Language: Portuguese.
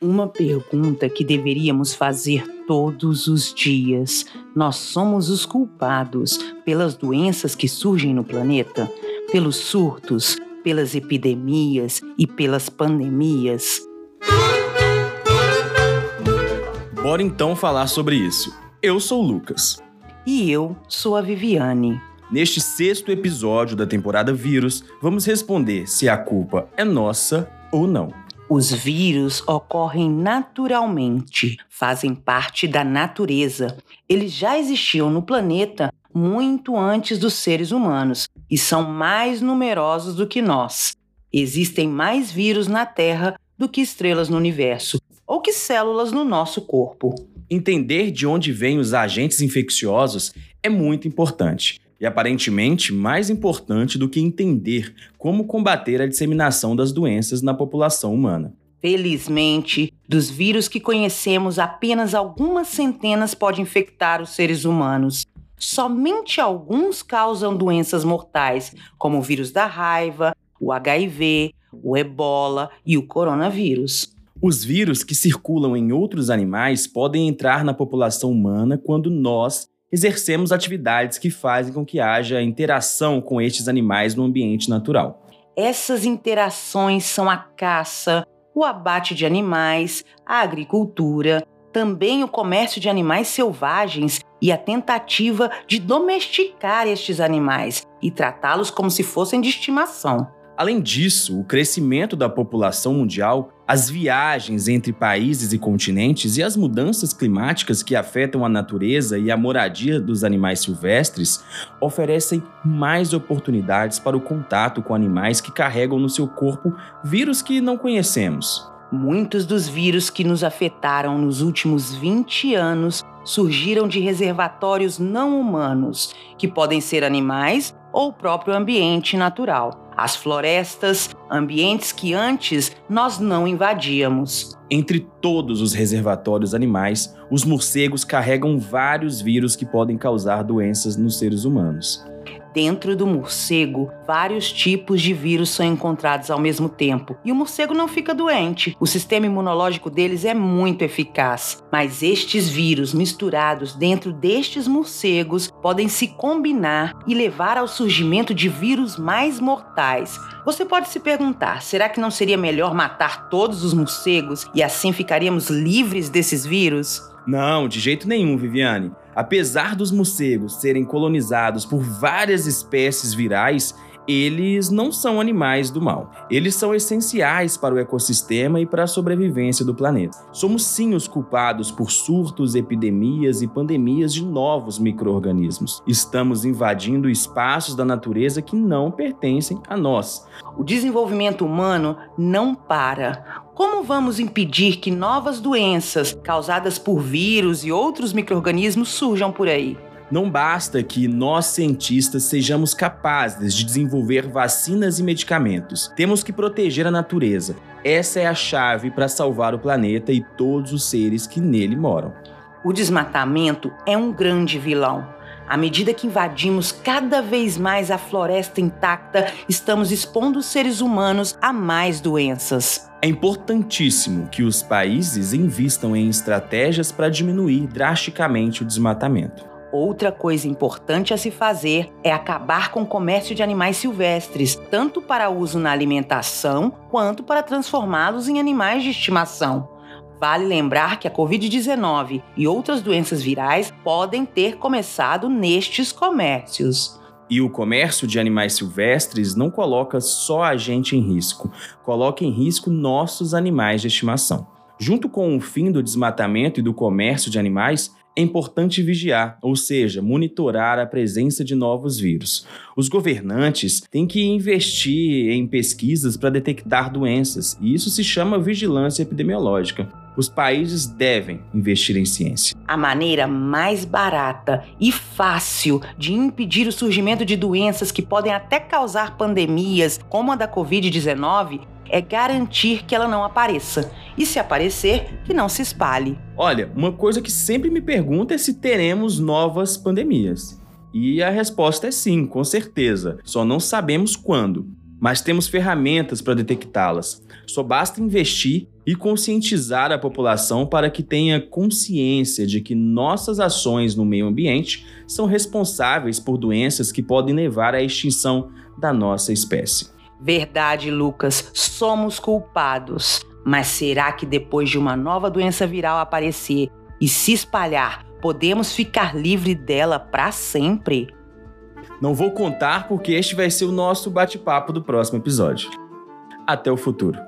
Uma pergunta que deveríamos fazer todos os dias. Nós somos os culpados pelas doenças que surgem no planeta, pelos surtos, pelas epidemias e pelas pandemias. Bora então falar sobre isso. Eu sou o Lucas. E eu sou a Viviane. Neste sexto episódio da temporada Vírus, vamos responder se a culpa é nossa ou não. Os vírus ocorrem naturalmente, fazem parte da natureza. Eles já existiam no planeta muito antes dos seres humanos e são mais numerosos do que nós. Existem mais vírus na Terra do que estrelas no universo, ou que células no nosso corpo. Entender de onde vêm os agentes infecciosos é muito importante e aparentemente mais importante do que entender como combater a disseminação das doenças na população humana. Felizmente, dos vírus que conhecemos, apenas algumas centenas podem infectar os seres humanos. Somente alguns causam doenças mortais, como o vírus da raiva, o HIV, o ebola e o coronavírus. Os vírus que circulam em outros animais podem entrar na população humana quando nós exercemos atividades que fazem com que haja interação com estes animais no ambiente natural. Essas interações são a caça, o abate de animais, a agricultura, também o comércio de animais selvagens e a tentativa de domesticar estes animais e tratá-los como se fossem de estimação. Além disso, o crescimento da população mundial, as viagens entre países e continentes e as mudanças climáticas que afetam a natureza e a moradia dos animais silvestres oferecem mais oportunidades para o contato com animais que carregam no seu corpo vírus que não conhecemos. Muitos dos vírus que nos afetaram nos últimos 20 anos surgiram de reservatórios não humanos, que podem ser animais ou o próprio ambiente natural as florestas, ambientes que antes nós não invadíamos. Entre todos os reservatórios animais, os morcegos carregam vários vírus que podem causar doenças nos seres humanos. Dentro do morcego, vários tipos de vírus são encontrados ao mesmo tempo e o morcego não fica doente. O sistema imunológico deles é muito eficaz. Mas estes vírus misturados dentro destes morcegos podem se combinar e levar ao surgimento de vírus mais mortais. Você pode se perguntar: será que não seria melhor matar todos os morcegos e assim ficaríamos livres desses vírus? Não, de jeito nenhum, Viviane. Apesar dos morcegos serem colonizados por várias espécies virais, eles não são animais do mal. Eles são essenciais para o ecossistema e para a sobrevivência do planeta. Somos sim os culpados por surtos, epidemias e pandemias de novos micro-organismos. Estamos invadindo espaços da natureza que não pertencem a nós. O desenvolvimento humano não para. Como vamos impedir que novas doenças causadas por vírus e outros micro-organismos surjam por aí? Não basta que nós cientistas sejamos capazes de desenvolver vacinas e medicamentos. Temos que proteger a natureza. Essa é a chave para salvar o planeta e todos os seres que nele moram. O desmatamento é um grande vilão. À medida que invadimos cada vez mais a floresta intacta, estamos expondo os seres humanos a mais doenças. É importantíssimo que os países invistam em estratégias para diminuir drasticamente o desmatamento. Outra coisa importante a se fazer é acabar com o comércio de animais silvestres, tanto para uso na alimentação quanto para transformá-los em animais de estimação. Vale lembrar que a Covid-19 e outras doenças virais podem ter começado nestes comércios. E o comércio de animais silvestres não coloca só a gente em risco, coloca em risco nossos animais de estimação. Junto com o fim do desmatamento e do comércio de animais, é importante vigiar, ou seja, monitorar a presença de novos vírus. Os governantes têm que investir em pesquisas para detectar doenças, e isso se chama vigilância epidemiológica. Os países devem investir em ciência. A maneira mais barata e fácil de impedir o surgimento de doenças que podem até causar pandemias, como a da Covid-19, é garantir que ela não apareça. E se aparecer, que não se espalhe. Olha, uma coisa que sempre me pergunta é se teremos novas pandemias. E a resposta é sim, com certeza. Só não sabemos quando. mas temos ferramentas para detectá-las. Só basta investir e conscientizar a população para que tenha consciência de que nossas ações no meio ambiente são responsáveis por doenças que podem levar à extinção da nossa espécie. Verdade, Lucas, somos culpados. Mas será que depois de uma nova doença viral aparecer e se espalhar, podemos ficar livre dela para sempre? Não vou contar porque este vai ser o nosso bate-papo do próximo episódio. Até o futuro.